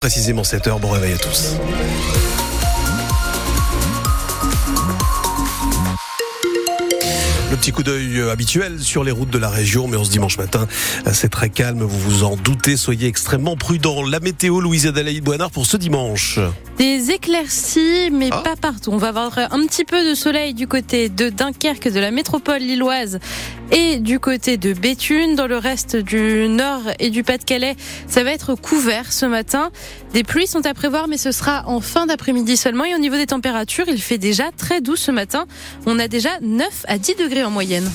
Précisément 7 heures, bon réveil à tous. Petit coup d'œil habituel sur les routes de la région, mais en ce dimanche matin, c'est très calme, vous vous en doutez, soyez extrêmement prudents. La météo, Louise Adelaide Boinard pour ce dimanche. Des éclaircies, mais Ah. pas partout. On va avoir un petit peu de soleil du côté de Dunkerque, de la métropole lilloise et du côté de Béthune. Dans le reste du nord et du Pas-de-Calais, ça va être couvert ce matin. Des pluies sont à prévoir, mais ce sera en fin d'après-midi seulement. Et au niveau des températures, il fait déjà très doux ce matin. On a déjà 9 à 10 degrés en moyenne.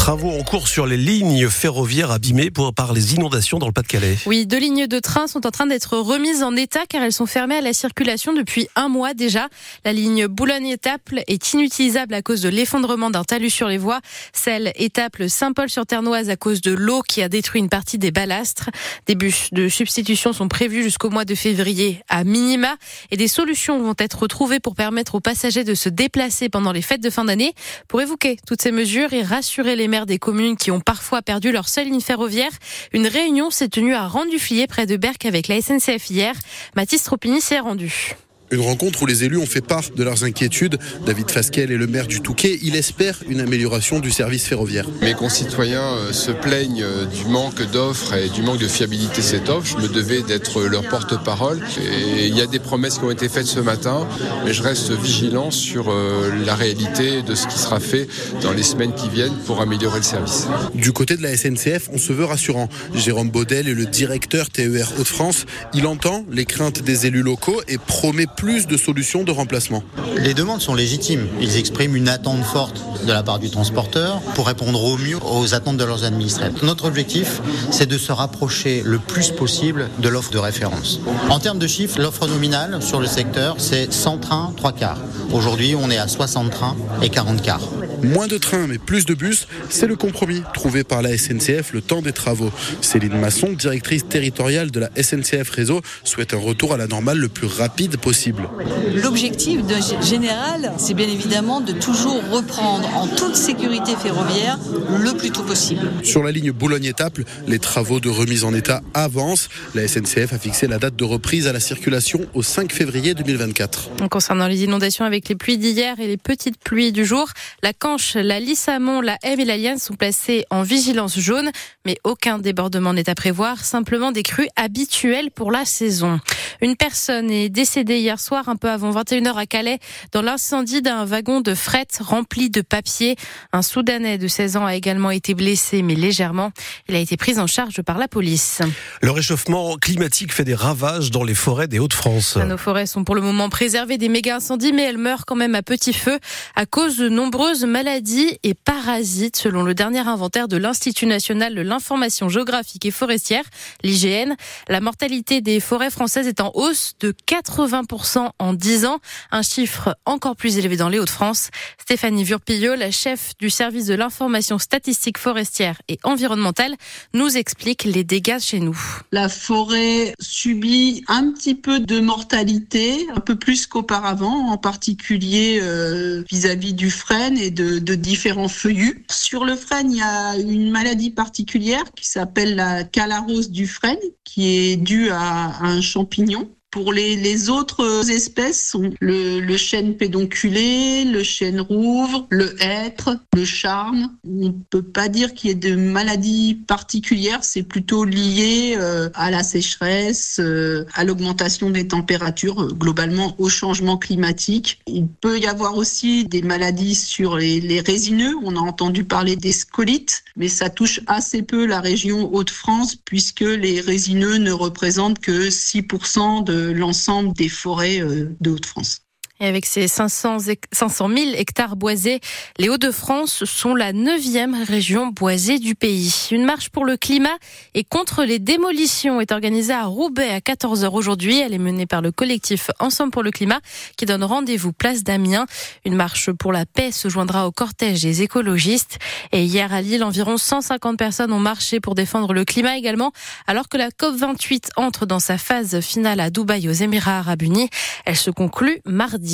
Travaux en cours sur les lignes ferroviaires abîmées pour- par les inondations dans le Pas-de-Calais. Oui, deux lignes de train sont en train d'être remises en état car elles sont fermées à la circulation depuis un mois déjà. La ligne Boulogne-Étaples est inutilisable à cause de l'effondrement d'un talus sur les voies. Celle Étaples-Saint-Paul-sur-Ternoise à cause de l'eau qui a détruit une partie des balastres. Des bus de substitution sont prévus jusqu'au mois de février à minima et des solutions vont être trouvées pour permettre aux passagers de se déplacer pendant les fêtes de fin d'année. Pour évoquer toutes ces mesures et rassurer les maires des communes qui ont parfois perdu leur seule ligne ferroviaire, une réunion s'est tenue à Rendu-Flier près de Berck avec la SNCF hier. Mathis Tropini s'y est rendu. Une rencontre où les élus ont fait part de leurs inquiétudes. David Fasquelle est le maire du Touquet. Il espère une amélioration du service ferroviaire. Mes concitoyens euh, se plaignent euh, du manque d'offres et du manque de fiabilité de cette offre. Je me devais d'être leur porte-parole. Et il y a des promesses qui ont été faites ce matin, mais je reste vigilant sur euh, la réalité de ce qui sera fait dans les semaines qui viennent pour améliorer le service. Du côté de la SNCF, on se veut rassurant. Jérôme Baudel est le directeur TER Hauts-de-France. Il entend les craintes des élus locaux et promet plus de solutions de remplacement. Les demandes sont légitimes. Ils expriment une attente forte de la part du transporteur pour répondre au mieux aux attentes de leurs administrés. Notre objectif, c'est de se rapprocher le plus possible de l'offre de référence. En termes de chiffres, l'offre nominale sur le secteur, c'est 100 trains, 3 quarts. Aujourd'hui, on est à 60 trains et 40 quarts. Moins de trains mais plus de bus, c'est le compromis trouvé par la SNCF le temps des travaux. Céline Masson, directrice territoriale de la SNCF Réseau, souhaite un retour à la normale le plus rapide possible. L'objectif général, c'est bien évidemment de toujours reprendre en toute sécurité ferroviaire le plus tôt possible. Sur la ligne Boulogne-Étaples, les travaux de remise en état avancent. La SNCF a fixé la date de reprise à la circulation au 5 février 2024. Concernant les inondations avec les pluies d'hier et les petites pluies du jour, la Canche, la Lissamont, la Haime et la Liane sont placées en vigilance jaune, mais aucun débordement n'est à prévoir, simplement des crues habituelles pour la saison. Une personne est décédée hier soir, un peu avant 21h à Calais, dans l'incendie d'un wagon de fret rempli de papier. Un Soudanais de 16 ans a également été blessé, mais légèrement. Il a été pris en charge par la police. Le réchauffement climatique fait des ravages dans les forêts des Hauts-de-France. Nos forêts sont pour le moment préservées des méga incendies, mais elles meurent quand même à petit feu à cause de nombreuses maladies et parasites, selon le dernier inventaire de l'Institut national de l'information géographique et forestière, l'IGN. La mortalité des forêts françaises est en hausse de 80% en 10 ans, un chiffre encore plus élevé dans les Hauts-de-France. Stéphanie Vurpillot, la chef du service de l'information statistique forestière et environnementale, nous explique les dégâts chez nous. La forêt subit un petit peu de mortalité, un peu plus qu'auparavant, en particulier euh, vis-à-vis du frêne et de, de différents feuillus. Sur le frêne, il y a une maladie particulière qui s'appelle la calarose du frêne, qui est due à, un champignon. Pour les, les autres espèces sont le, le chêne pédonculé, le chêne rouvre, le hêtre, le charme. On ne peut pas dire qu'il y ait de maladies particulières, c'est plutôt lié euh, à la sécheresse, euh, à l'augmentation des températures, euh, globalement au changement climatique. Il peut y avoir aussi des maladies sur les, les résineux. On a entendu parler des scolites, mais ça touche assez peu la région Hauts-de-France puisque les résineux ne représentent que 6% de l'ensemble des forêts euh, de Hauts-de-France. Et avec ces 500, hec- 500 000 hectares boisés, les Hauts-de-France sont la neuvième région boisée du pays. Une marche pour le climat et contre les démolitions est organisée à Roubaix à 14h aujourd'hui. Elle est menée par le collectif Ensemble pour le climat qui donne rendez-vous place d'Amiens. Une marche pour la paix se joindra au cortège des écologistes. Et hier à Lille, environ 150 personnes ont marché pour défendre le climat également, alors que la COP28 entre dans sa phase finale à Dubaï aux Émirats arabes unis. Elle se conclut mardi.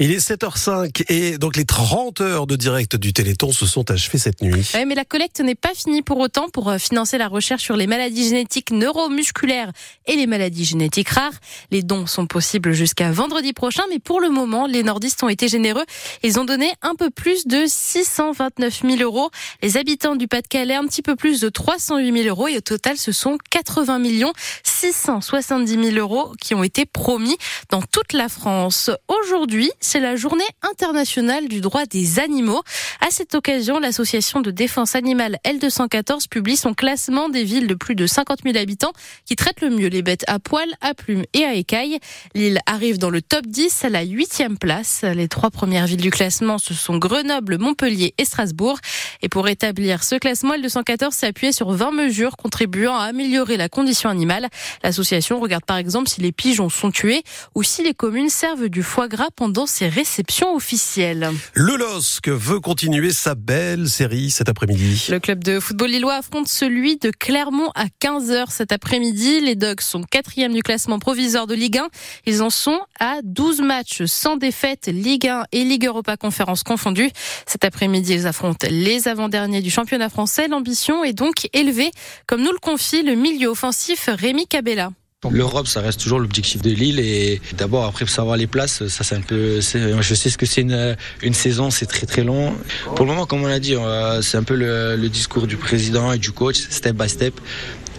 Il est 7h05 et donc les 30 heures de direct du Téléthon se sont achevées cette nuit. mais la collecte n'est pas finie pour autant pour euh, financer la recherche sur les maladies génétiques neuromusculaires et les maladies génétiques rares. Les dons sont possibles jusqu'à vendredi prochain, mais pour le moment, les nordistes ont été généreux. Ils ont donné un peu plus de 629 000 euros. Les habitants du Pas-de-Calais, un petit peu plus de 308 000 euros. Et au total, ce sont 80 millions 670 000 euros qui ont été promis dans toute la France. Aujourd'hui, c'est la journée internationale du droit des animaux. À cette occasion, l'association de défense animale L214 publie son classement des villes de plus de 50 000 habitants qui traitent le mieux les bêtes à poils, à plumes et à écailles. L'île arrive dans le top 10 à la huitième place. Les trois premières villes du classement, ce sont Grenoble, Montpellier et Strasbourg. Et pour établir ce classement, L214 s'est appuyé sur 20 mesures contribuant à améliorer la condition animale. L'association regarde par exemple si les pigeons sont tués ou si les communes servent du foie gras pendant ces réceptions officielles. Le LOSC veut continuer sa belle série cet après-midi. Le club de football lillois affronte celui de Clermont à 15h cet après-midi. Les Dogs sont quatrième du classement provisoire de Ligue 1. Ils en sont à 12 matchs sans défaite, Ligue 1 et Ligue Europa Conférence confondues. Cet après-midi, ils affrontent les avant-derniers du championnat français. L'ambition est donc élevée, comme nous le confie le milieu offensif Rémi Cabella. L'Europe, ça reste toujours l'objectif de Lille et d'abord après savoir les places, ça c'est un peu, je sais ce que c'est une, saison, c'est très très long. Pour le moment, comme on l'a dit, c'est un peu le, discours du président et du coach, step by step.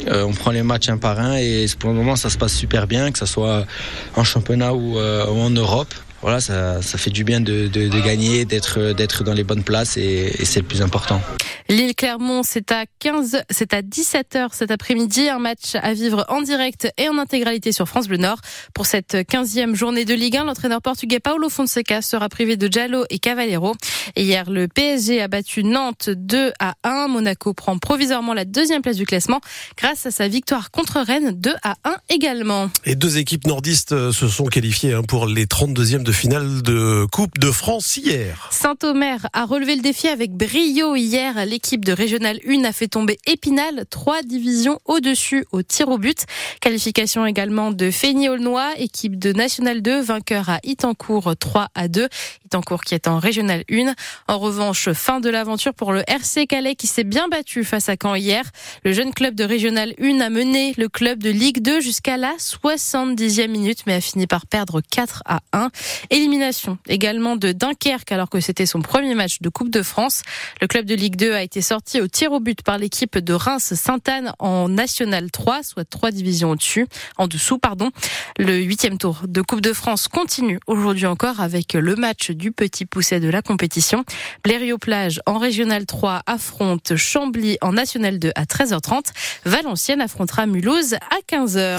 Euh, on prend les matchs un par un et pour le moment ça se passe super bien, que ce soit en championnat ou, euh, ou en Europe voilà, ça, ça, fait du bien de, de, de gagner, d'être d'être dans les bonnes places et, et c'est le plus important. Lille Clermont, c'est à 15, c'est à 17h cet après-midi, un match à vivre en direct et en intégralité sur France Bleu Nord. Pour cette 15e journée de Ligue 1, l'entraîneur portugais Paulo Fonseca sera privé de Jallo et Cavallero. Et hier, le PSG a battu Nantes 2 à 1. Monaco prend provisoirement la deuxième place du classement grâce à sa victoire contre Rennes 2 à 1 également. Et deux équipes nordistes se sont qualifiées hein, pour les 32e de finale de Coupe de France hier. Saint-Omer a relevé le défi avec brio hier. L'équipe de Régional 1 a fait tomber Épinal, trois divisions au-dessus au tir au but. Qualification également de Fény-Aulnois, équipe de National 2, vainqueur à Itancourt 3 à 2. Itancourt qui est en Régional 1. En revanche, fin de l'aventure pour le RC Calais qui s'est bien battu face à Caen hier. Le jeune club de Régional 1 a mené le club de Ligue 2 jusqu'à la 70e minute mais a fini par perdre 4 à 1. Élimination également de Dunkerque alors que c'était son premier match de Coupe de France. Le club de Ligue 2 a été sorti au tir au but par l'équipe de Reims-Sainte-Anne en National 3, soit trois divisions au-dessus, en dessous, pardon. Le huitième tour de Coupe de France continue aujourd'hui encore avec le match du petit pousset de la compétition. Blériot-Plage en Régional 3 affronte Chambly en National 2 à 13h30. Valenciennes affrontera Mulhouse à 15h.